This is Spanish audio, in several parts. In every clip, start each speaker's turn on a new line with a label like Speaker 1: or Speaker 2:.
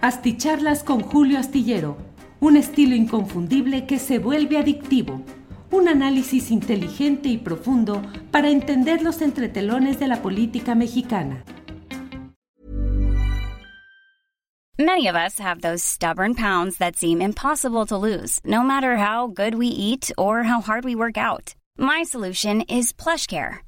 Speaker 1: Asticharlas con Julio Astillero, un estilo inconfundible que se vuelve adictivo. Un análisis inteligente y profundo para entender los entretelones de la política mexicana.
Speaker 2: Many of us have those stubborn pounds that seem impossible to lose, no matter how good we eat or how hard we work out. My solution is PlushCare.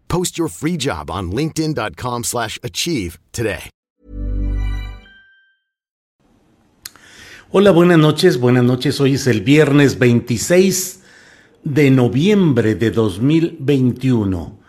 Speaker 3: Post your free job on linkedin.com/achieve slash achieve today.
Speaker 4: Hola, buenas noches, buenas noches. Hoy es el viernes 26 de noviembre de 2021.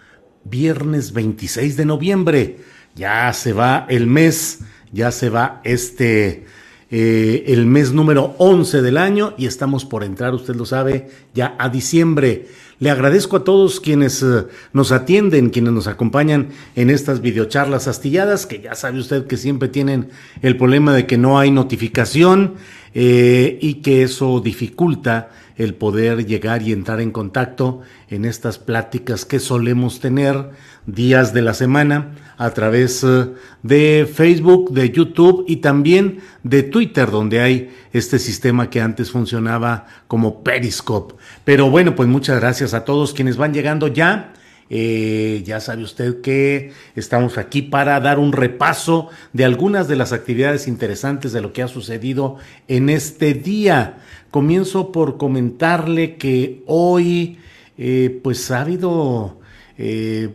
Speaker 4: Viernes 26 de noviembre. Ya se va el mes, ya se va este eh, el mes número 11 del año y estamos por entrar, usted lo sabe, ya a diciembre. Le agradezco a todos quienes eh, nos atienden, quienes nos acompañan en estas videocharlas astilladas, que ya sabe usted que siempre tienen el problema de que no hay notificación eh, y que eso dificulta el poder llegar y entrar en contacto en estas pláticas que solemos tener días de la semana a través eh, de Facebook, de YouTube y también de Twitter, donde hay este sistema que antes funcionaba como Periscope. Pero bueno, pues muchas gracias a todos quienes van llegando ya. Eh, ya sabe usted que estamos aquí para dar un repaso de algunas de las actividades interesantes de lo que ha sucedido en este día. Comienzo por comentarle que hoy, eh, pues ha habido, eh,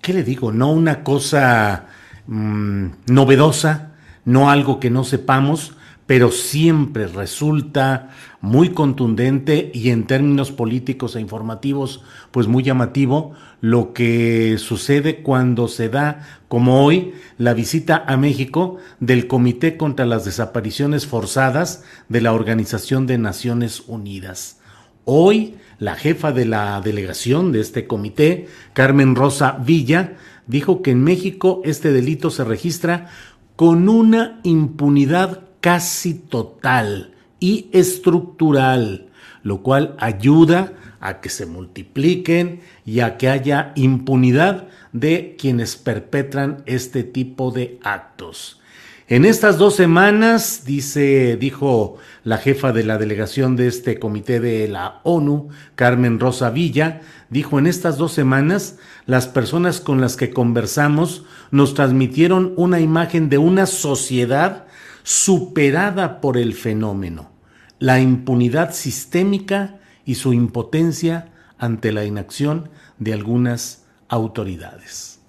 Speaker 4: ¿qué le digo? No una cosa mm, novedosa, no algo que no sepamos, pero siempre resulta muy contundente y en términos políticos e informativos, pues muy llamativo lo que sucede cuando se da, como hoy, la visita a México del Comité contra las Desapariciones Forzadas de la Organización de Naciones Unidas. Hoy, la jefa de la delegación de este comité, Carmen Rosa Villa, dijo que en México este delito se registra con una impunidad casi total y estructural, lo cual ayuda a que se multipliquen y a que haya impunidad de quienes perpetran este tipo de actos. En estas dos semanas, dice, dijo la jefa de la delegación de este comité de la ONU, Carmen Rosa Villa, dijo, en estas dos semanas, las personas con las que conversamos nos transmitieron una imagen de una sociedad superada por el fenómeno, la impunidad sistémica y su impotencia ante la inacción de algunas autoridades.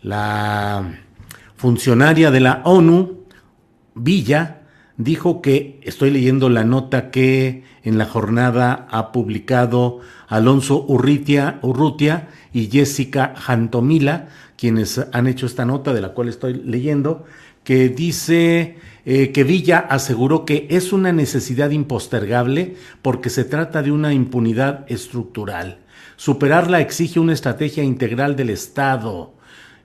Speaker 4: La funcionaria de la ONU, Villa, dijo que, estoy leyendo la nota que en la jornada ha publicado Alonso Urrutia, y Jessica Jantomila, quienes han hecho esta nota de la cual estoy leyendo, que dice eh, que Villa aseguró que es una necesidad impostergable porque se trata de una impunidad estructural. Superarla exige una estrategia integral del Estado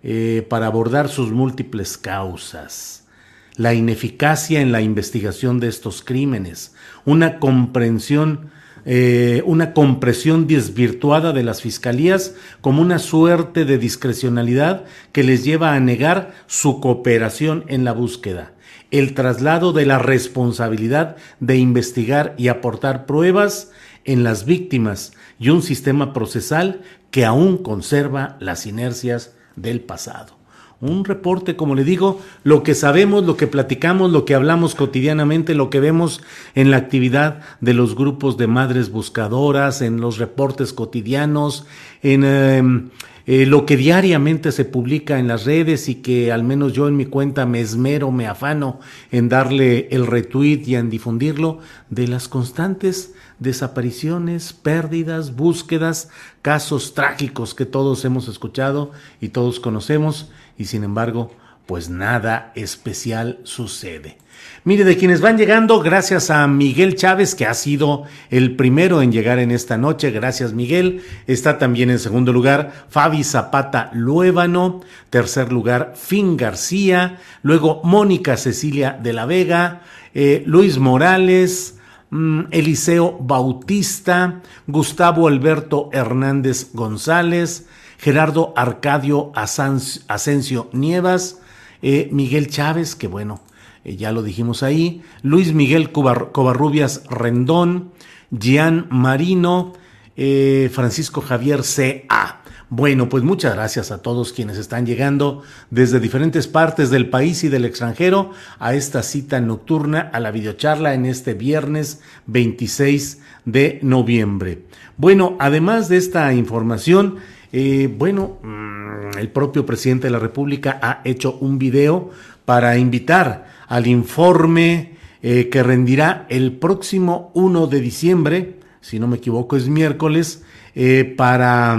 Speaker 4: eh, para abordar sus múltiples causas. La ineficacia en la investigación de estos crímenes, una comprensión eh, una compresión desvirtuada de las fiscalías como una suerte de discrecionalidad que les lleva a negar su cooperación en la búsqueda el traslado de la responsabilidad de investigar y aportar pruebas en las víctimas y un sistema procesal que aún conserva las inercias del pasado. Un reporte, como le digo, lo que sabemos, lo que platicamos, lo que hablamos cotidianamente, lo que vemos en la actividad de los grupos de madres buscadoras, en los reportes cotidianos, en em, eh, lo que diariamente se publica en las redes y que al menos yo en mi cuenta me esmero, me afano en darle el retweet y en difundirlo, de las constantes desapariciones, pérdidas, búsquedas, casos trágicos que todos hemos escuchado y todos conocemos y sin embargo, pues nada especial sucede. Mire, de quienes van llegando, gracias a Miguel Chávez, que ha sido el primero en llegar en esta noche. Gracias, Miguel. Está también en segundo lugar Fabi Zapata Luébano. Tercer lugar, Fin García. Luego Mónica Cecilia de la Vega. Eh, Luis Morales. Mm, Eliseo Bautista. Gustavo Alberto Hernández González. Gerardo Arcadio Asensio Nievas, eh, Miguel Chávez, que bueno, eh, ya lo dijimos ahí, Luis Miguel Covarrubias Rendón, Gian Marino, eh, Francisco Javier C.A. Bueno, pues muchas gracias a todos quienes están llegando desde diferentes partes del país y del extranjero a esta cita nocturna, a la videocharla en este viernes 26 de noviembre. Bueno, además de esta información, eh, bueno, mm, el propio presidente de la República ha hecho un video para invitar al informe eh, que rendirá el próximo 1 de diciembre, si no me equivoco es miércoles, eh, para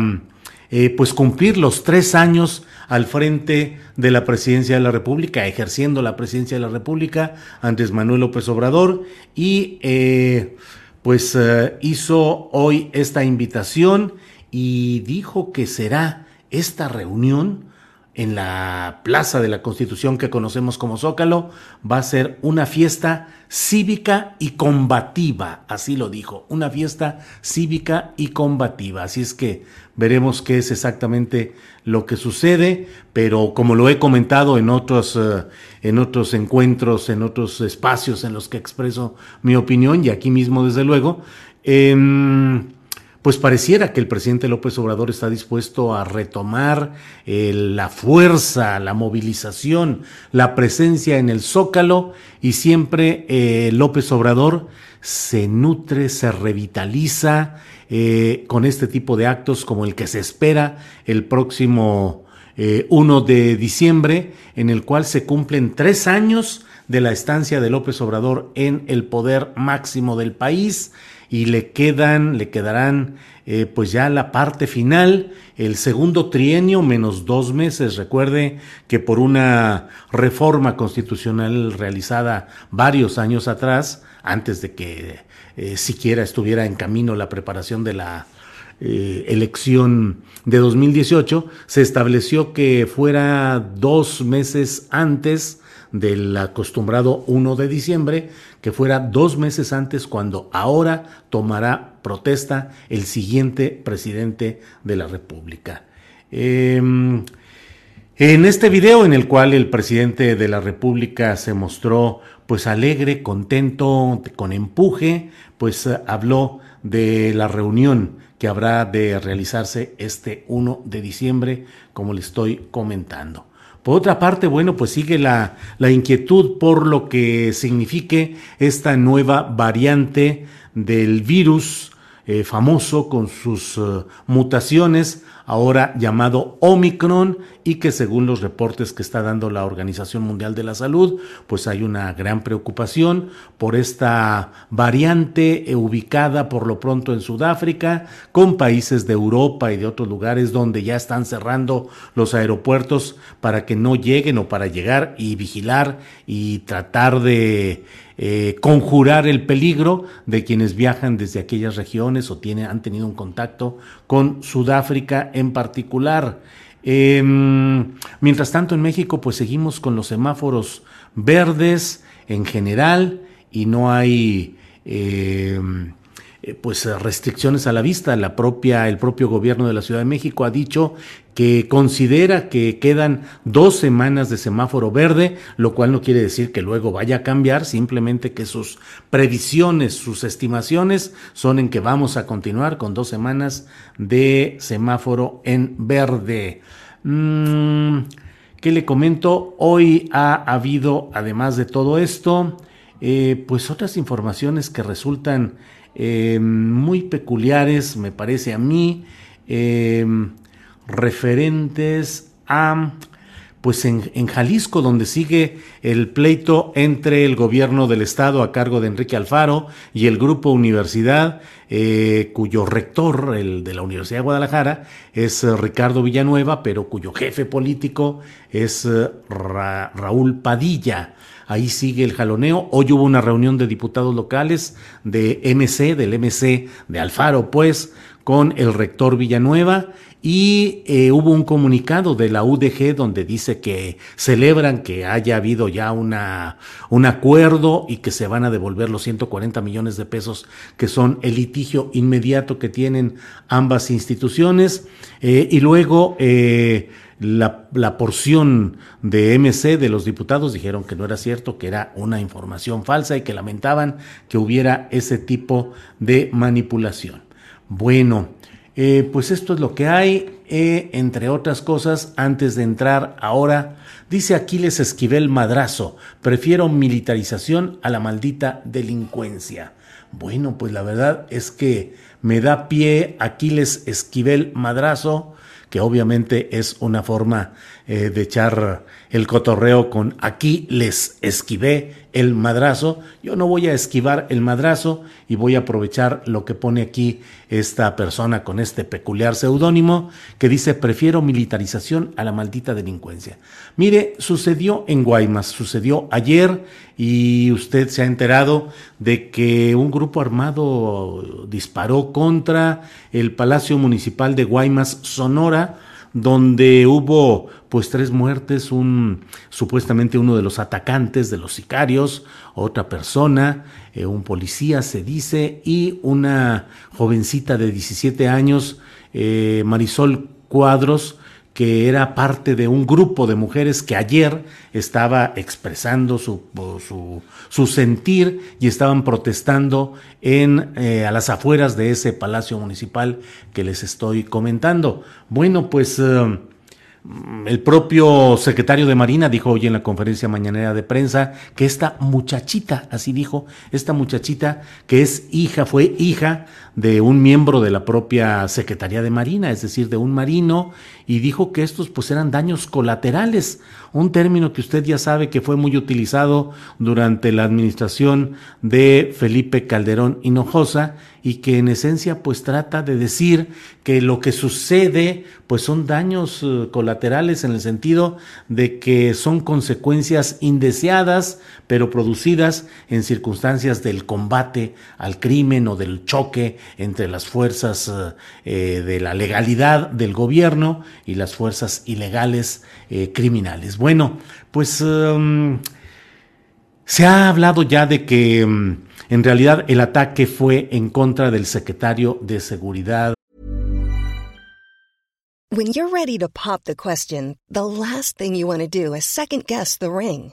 Speaker 4: pues cumplir los tres años al frente de la presidencia de la República, ejerciendo la presidencia de la República, Andrés Manuel López Obrador, y pues hizo hoy esta invitación y dijo que será esta reunión en la Plaza de la Constitución que conocemos como Zócalo, va a ser una fiesta cívica y combativa, así lo dijo, una fiesta cívica y combativa. Así es que veremos qué es exactamente lo que sucede, pero como lo he comentado en otros, eh, en otros encuentros, en otros espacios en los que expreso mi opinión, y aquí mismo desde luego, eh, pues pareciera que el presidente López Obrador está dispuesto a retomar eh, la fuerza, la movilización, la presencia en el zócalo y siempre eh, López Obrador se nutre, se revitaliza eh, con este tipo de actos como el que se espera el próximo 1 de diciembre, en el cual se cumplen tres años de la estancia de López Obrador en el poder máximo del país y le quedan, le quedarán eh, pues ya la parte final, el segundo trienio menos dos meses. Recuerde que por una reforma constitucional realizada varios años atrás, antes de que eh, siquiera estuviera en camino la preparación de la eh, elección de 2018, se estableció que fuera dos meses antes del acostumbrado 1 de diciembre, que fuera dos meses antes cuando ahora tomará protesta el siguiente presidente de la República. Em, en este video en el cual el presidente de la República se mostró pues alegre, contento, con empuje, pues habló de la reunión que habrá de realizarse este 1 de diciembre, como le estoy comentando. Por otra parte, bueno, pues sigue la, la inquietud por lo que signifique esta nueva variante del virus eh, famoso con sus eh, mutaciones, ahora llamado Omicron, y que según los reportes que está dando la Organización Mundial de la Salud, pues hay una gran preocupación por esta variante eh, ubicada por lo pronto en Sudáfrica, con países de Europa y de otros lugares donde ya están cerrando los aeropuertos para que no lleguen o para llegar y vigilar y tratar de eh, conjurar el peligro de quienes viajan desde aquellas regiones o tienen, han tenido un contacto con Sudáfrica en particular. Em, mientras tanto, en México, pues seguimos con los semáforos verdes en general y no hay em, eh, pues restricciones a la vista. La propia, el propio gobierno de la Ciudad de México ha dicho que considera que quedan dos semanas de semáforo verde, lo cual no quiere decir que luego vaya a cambiar, simplemente que sus previsiones, sus estimaciones son en que vamos a continuar con dos semanas de semáforo en verde. Mm, ¿Qué le comento? Hoy ha habido, además de todo esto, eh, pues otras informaciones que resultan eh, muy peculiares, me parece a mí, eh, referentes a pues en, Jalisco, donde sigue el pleito entre el gobierno del estado a cargo de Enrique Alfaro y el grupo Universidad, cuyo rector, el de la Universidad de Guadalajara, es Ricardo Villanueva, pero cuyo jefe político es Raúl Padilla. Ahí sigue el jaloneo. Hoy hubo una reunión de diputados locales de MC, del MC de Alfaro, pues, con el rector Villanueva y eh, hubo un comunicado de la UDG donde dice que celebran que haya habido ya una, un acuerdo y que se van a devolver los 140 millones de pesos que son el litigio inmediato que tienen ambas instituciones. Eh, y luego eh, la, la, porción de MC de los diputados dijeron que no era cierto, que era una información falsa y que lamentaban que hubiera ese tipo de manipulación. Bueno, eh, pues esto es lo que hay, eh, entre otras cosas, antes de entrar ahora, dice Aquiles Esquivel Madrazo, prefiero militarización a la maldita delincuencia. Bueno, pues la verdad es que me da pie Aquiles Esquivel Madrazo, que obviamente es una forma eh, de echar el cotorreo con aquí les esquivé el madrazo. Yo no voy a esquivar el madrazo y voy a aprovechar lo que pone aquí esta persona con este peculiar seudónimo que dice prefiero militarización a la maldita delincuencia. Mire, sucedió en Guaymas, sucedió ayer y usted se ha enterado de que un grupo armado disparó contra el Palacio Municipal de Guaymas, Sonora, donde hubo pues tres muertes, un supuestamente uno de los atacantes, de los sicarios, otra persona, eh, un policía se dice, y una jovencita de 17 años, eh, Marisol Cuadros, que era parte de un grupo de mujeres que ayer estaba expresando su, su, sentir y estaban protestando en, eh, a las afueras de ese palacio municipal que les estoy comentando. Bueno, pues... Eh, el propio secretario de Marina dijo hoy en la conferencia mañanera de prensa que esta muchachita, así dijo, esta muchachita que es hija, fue hija de un miembro de la propia Secretaría de Marina, es decir, de un marino, y dijo que estos pues eran daños colaterales, un término que usted ya sabe que fue muy utilizado durante la administración de Felipe Calderón Hinojosa y que en esencia pues trata de decir que lo que sucede pues son daños eh, colaterales en el sentido de que son consecuencias indeseadas pero producidas en circunstancias del combate al crimen o del choque entre las fuerzas eh, de la legalidad del gobierno y las fuerzas ilegales eh, criminales. Bueno, pues um, se ha hablado ya de que um, en realidad el ataque fue en contra del secretario de Seguridad.
Speaker 5: When you're ready to pop the question, the last thing you want to do is second guess the ring.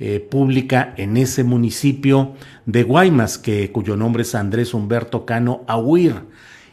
Speaker 4: Eh, pública en ese municipio de Guaymas, que, cuyo nombre es Andrés Humberto Cano Ahuir.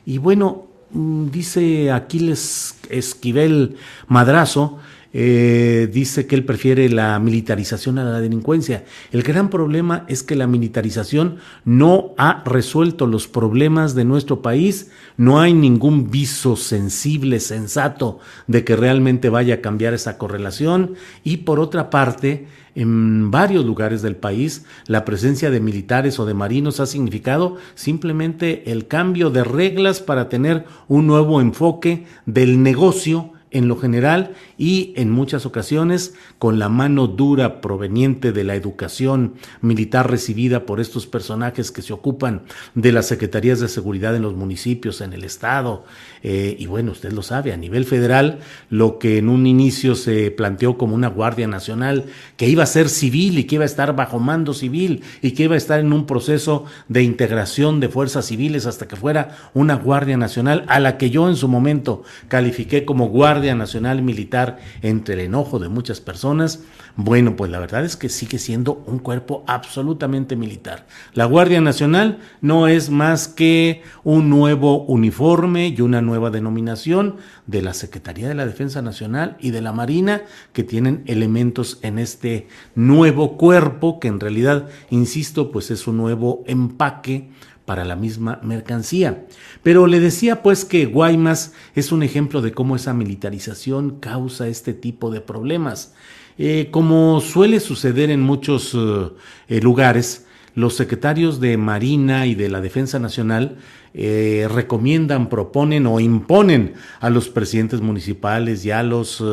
Speaker 4: Y bueno, mm, dice Aquiles Esquivel Madrazo, eh, dice que él prefiere la militarización a la delincuencia. El gran problema es que la militarización no ha resuelto los problemas de nuestro país, no hay ningún viso sensible, sensato de que realmente vaya a cambiar esa correlación y por otra parte, en varios lugares del país, la presencia de militares o de marinos ha significado simplemente el cambio de reglas para tener un nuevo enfoque del negocio en lo general y en muchas ocasiones con la mano dura proveniente de la educación militar recibida por estos personajes que se ocupan de las secretarías de seguridad en los municipios, en el estado. Eh, y bueno, usted lo sabe, a nivel federal, lo que en un inicio se planteó como una Guardia Nacional que iba a ser civil y que iba a estar bajo mando civil y que iba a estar en un proceso de integración de fuerzas civiles hasta que fuera una Guardia Nacional a la que yo en su momento califiqué como Guardia Nacional Militar entre el enojo de muchas personas, bueno, pues la verdad es que sigue siendo un cuerpo absolutamente militar. La Guardia Nacional no es más que un nuevo uniforme y una nueva denominación de la Secretaría de la Defensa Nacional y de la Marina que tienen elementos en este nuevo cuerpo que en realidad, insisto, pues es un nuevo empaque para la misma mercancía. Pero le decía pues que Guaymas es un ejemplo de cómo esa militarización causa este tipo de problemas. Eh, como suele suceder en muchos eh, eh, lugares, los secretarios de Marina y de la Defensa Nacional recomiendan, proponen o imponen a los presidentes municipales y a los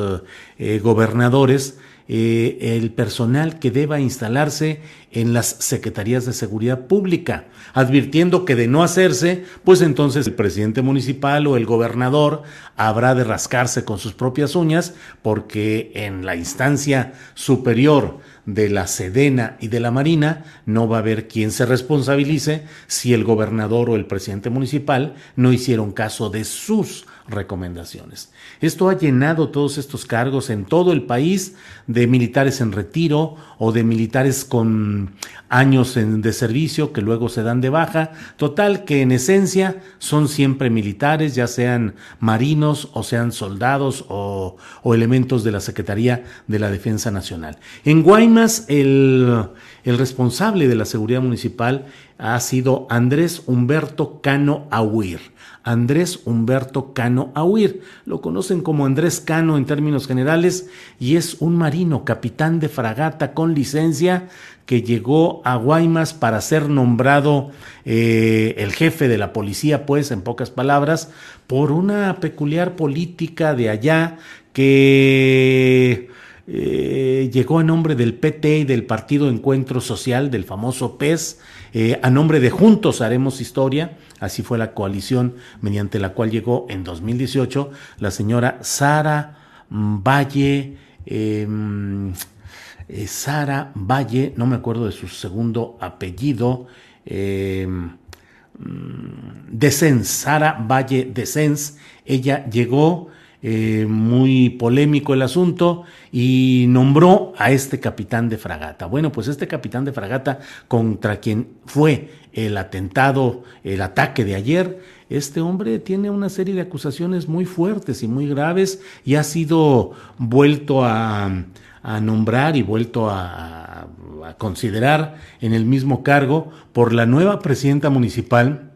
Speaker 4: gobernadores el personal que deba instalarse en las secretarías de seguridad pública, advirtiendo que de no hacerse, pues entonces el presidente municipal o el gobernador habrá de rascarse con sus propias uñas, porque en la instancia superior de la Sedena y de la Marina no va a haber quien se responsabilice si el gobernador o el presidente municipal no hicieron caso de sus recomendaciones. Esto ha llenado todos estos cargos en todo el país de militares en retiro o de militares con años de servicio que luego se dan de baja. Total que en esencia son siempre militares, ya sean marinos o sean soldados o, elementos de la Secretaría de la Defensa Nacional. En Guaymas, el, el responsable de la seguridad municipal ha sido Andrés Humberto Cano Ahuir. Andrés Humberto Cano Ahuir. Lo conocen como Andrés Cano en términos generales y es un marino, capitán de fragata con licencia que llegó a Guaymas para ser nombrado eh, el jefe de la policía, pues en pocas palabras, por una peculiar política de allá que eh, llegó a nombre del PT y del Partido Encuentro Social, del famoso PES, eh, a nombre de Juntos Haremos Historia, así fue la coalición mediante la cual llegó en 2018 la señora Sara Valle, em, eh, Sara Valle, no me acuerdo de su segundo apellido, eh, Descens, Sara Valle Descens, ella llegó eh, muy polémico el asunto y nombró a este capitán de fragata. Bueno, pues este capitán de fragata contra quien fue el atentado, el ataque de ayer, este hombre tiene una serie de acusaciones muy fuertes y muy graves y ha sido vuelto a, nombrar y vuelto a, considerar en el mismo cargo por la nueva presidenta municipal,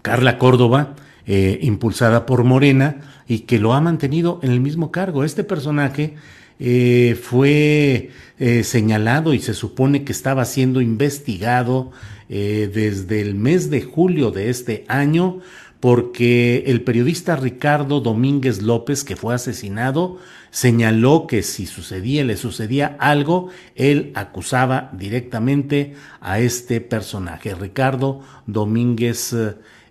Speaker 4: Carla Córdoba, eh, impulsada por Morena y que lo ha mantenido en el mismo cargo. Este personaje eh, fue eh, señalado y se supone que estaba siendo investigado desde el mes de julio de este año porque el periodista Ricardo Domínguez López, que fue asesinado, señaló que si sucedía, le sucedía algo, él acusaba directamente a este personaje, Ricardo Domínguez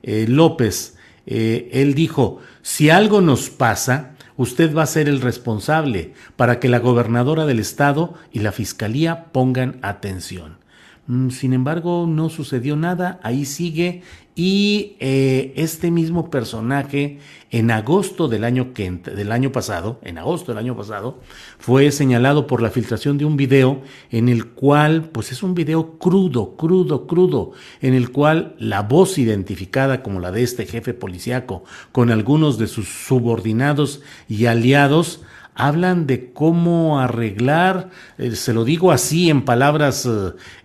Speaker 4: López. Eh, él dijo, si algo nos pasa, usted va a ser el responsable para que la gobernadora del estado y la fiscalía pongan atención. Mm, sin embargo, no sucedió nada, ahí sigue. Y eh, este mismo personaje en agosto del año, que, del año pasado, en agosto del año pasado, fue señalado por la filtración de un video en el cual, pues es un video crudo, crudo, crudo, en el cual la voz identificada como la de este jefe policíaco con algunos de sus subordinados y aliados hablan de cómo arreglar, eh, se lo digo así en palabras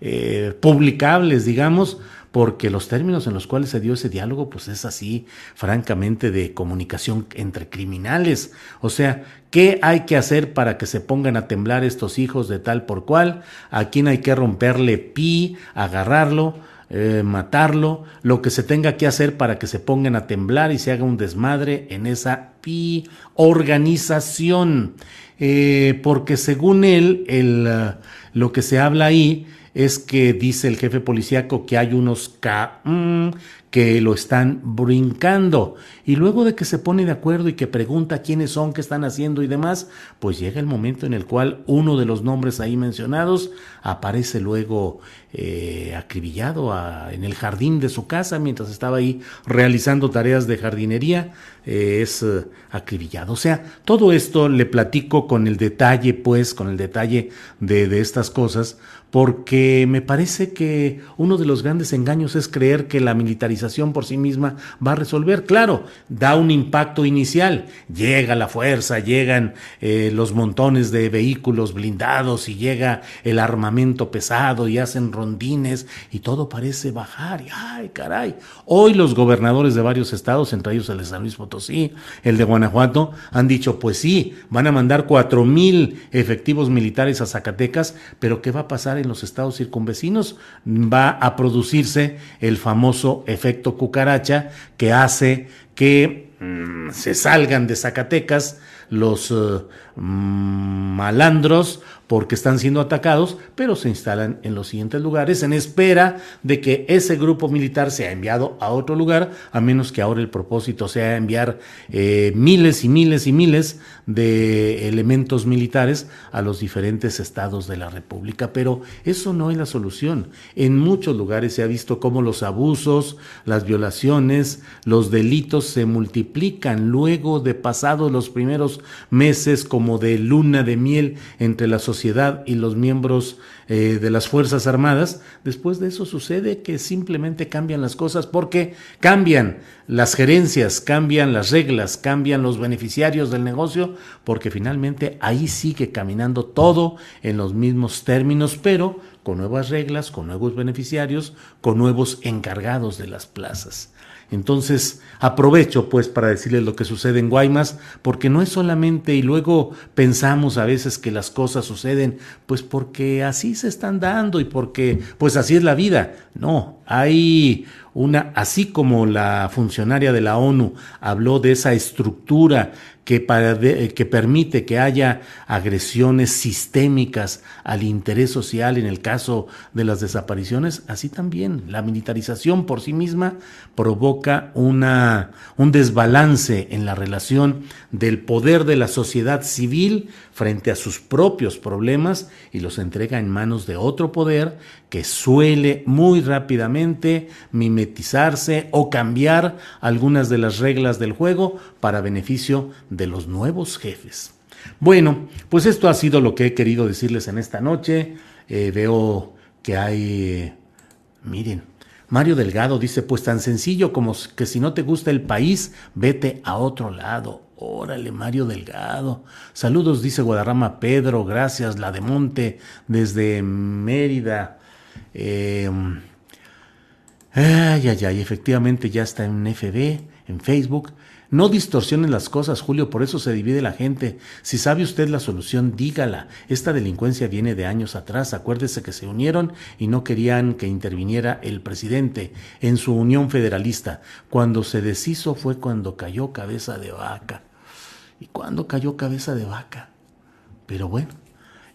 Speaker 4: eh, publicables, digamos, porque los términos en los cuales se dio ese diálogo, pues es así, francamente, de comunicación entre criminales. O sea, ¿qué hay que hacer para que se pongan a temblar estos hijos de tal por cual? ¿A quién hay que romperle pi, agarrarlo? Eh, matarlo, lo que se tenga que hacer para que se pongan a temblar y se haga un desmadre en esa pi organización. Eh, porque según él, el, uh, lo que se habla ahí es que dice el jefe policíaco que hay unos K lo están brincando. Y luego de que se pone de acuerdo y que pregunta quiénes son, qué están haciendo y demás, pues llega el momento en el cual uno de los nombres ahí mencionados aparece luego eh, acribillado en el jardín de su casa mientras estaba ahí realizando tareas de jardinería, eh, es eh, acribillado. O sea, todo esto le platico con el detalle, pues, con el detalle de, de estas cosas, porque me parece que uno de los grandes engaños es creer que la militarización por sí misma va a resolver. Claro, da un impacto inicial, llega la fuerza, llegan eh, los montones de vehículos blindados y llega el armamento pesado y hacen rondines y todo parece bajar. Y, ay, caray. Hoy los gobernadores de varios estados, entre ellos el de San Luis Potosí, el de Guanajuato, han dicho, pues sí, van a mandar cuatro mil efectivos militares a Zacatecas, pero ¿qué va a pasar? en los estados circunvecinos, va a producirse el famoso efecto cucaracha que hace que mm, se salgan de Zacatecas los uh, malandros porque están siendo atacados, pero se instalan en los siguientes lugares en espera de que ese grupo militar sea enviado a otro lugar, a menos que ahora el propósito sea enviar eh, miles y miles y miles de elementos militares a los diferentes estados de la República. Pero eso no es la solución. En muchos lugares se ha visto cómo los abusos, las violaciones, los delitos se multiplican luego de pasados los primeros meses como de luna de miel entre la y los miembros eh, de las Fuerzas Armadas, después de eso sucede que simplemente cambian las cosas porque cambian las gerencias, cambian las reglas, cambian los beneficiarios del negocio, porque finalmente ahí sigue caminando todo en los mismos términos, pero con nuevas reglas, con nuevos beneficiarios, con nuevos encargados de las plazas. Entonces, aprovecho pues para decirles lo que sucede en Guaymas, porque no es solamente, y luego pensamos a veces que las cosas suceden, pues porque así se están dando y porque pues así es la vida. No, hay una, así como la funcionaria de la ONU habló de esa estructura que, para que permite que haya agresiones sistémicas al interés social en el caso de las desapariciones, así también. La militarización por sí misma provoca una, un desbalance en la relación del poder de la sociedad civil frente a sus propios problemas y los entrega en manos de otro poder que suele muy rápidamente mimetizarse o cambiar algunas de las reglas del juego para beneficio de los nuevos jefes. Bueno, pues esto ha sido lo que he querido decirles en esta noche. Eh, veo que hay... Miren, Mario Delgado dice, pues tan sencillo como que si no te gusta el país, vete a otro lado. Órale, Mario Delgado. Saludos, dice Guadarrama Pedro, gracias, la de Monte, desde Mérida. Eh, ay, ay, ay, efectivamente ya está en FB, en Facebook. No distorsionen las cosas, Julio, por eso se divide la gente. Si sabe usted la solución, dígala. Esta delincuencia viene de años atrás. Acuérdese que se unieron y no querían que interviniera el presidente en su unión federalista. Cuando se deshizo fue cuando cayó cabeza de vaca. ¿Y cuándo cayó cabeza de vaca? Pero bueno,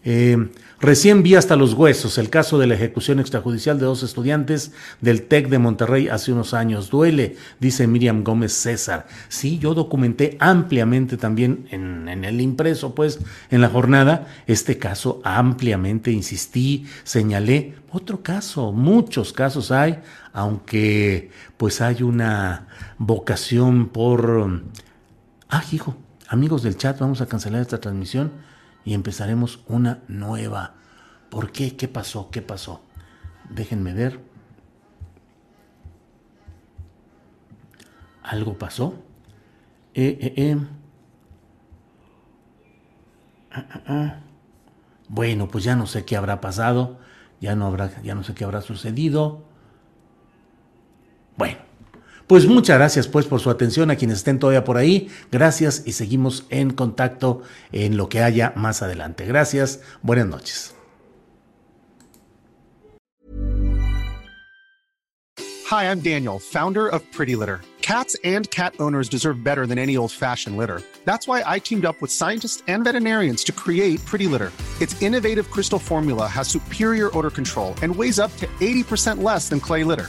Speaker 4: eh, recién vi hasta los huesos el caso de la ejecución extrajudicial de dos estudiantes del TEC de Monterrey hace unos años. Duele, dice Miriam Gómez César. Sí, yo documenté ampliamente también en, en el impreso, pues, en la jornada, este caso ampliamente insistí, señalé. Otro caso, muchos casos hay, aunque pues hay una vocación por... Ah, hijo, amigos del chat, vamos a cancelar esta transmisión y empezaremos una nueva. ¿Por qué? ¿Qué pasó? ¿Qué pasó? Déjenme ver. ¿Algo pasó? Eh, eh, eh. Bueno, pues ya no sé qué habrá pasado, ya no habrá, ya no sé qué habrá sucedido. Pues muchas gracias pues por su atención a quienes estén todavía por ahí. Gracias y seguimos en contacto en lo que haya más adelante. Gracias, buenas noches.
Speaker 6: Hi, I'm Daniel, founder of Pretty Litter. Cats and cat owners deserve better than any old-fashioned litter. That's why I teamed up with scientists and veterinarians to create Pretty Litter. Its innovative crystal formula has superior odor control and weighs up to 80% less than clay litter.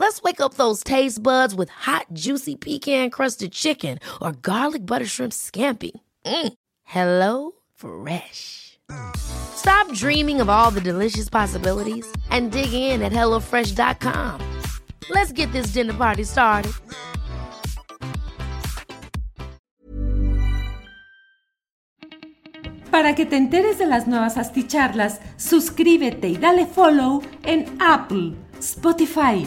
Speaker 7: Let's wake up those taste buds with hot, juicy pecan crusted chicken or garlic butter shrimp scampi. Mm. Hello Fresh. Stop dreaming of all the delicious possibilities and dig in at HelloFresh.com. Let's get this dinner party started.
Speaker 1: Para que te enteres de las nuevas asticharlas, suscríbete y dale follow en Apple, Spotify,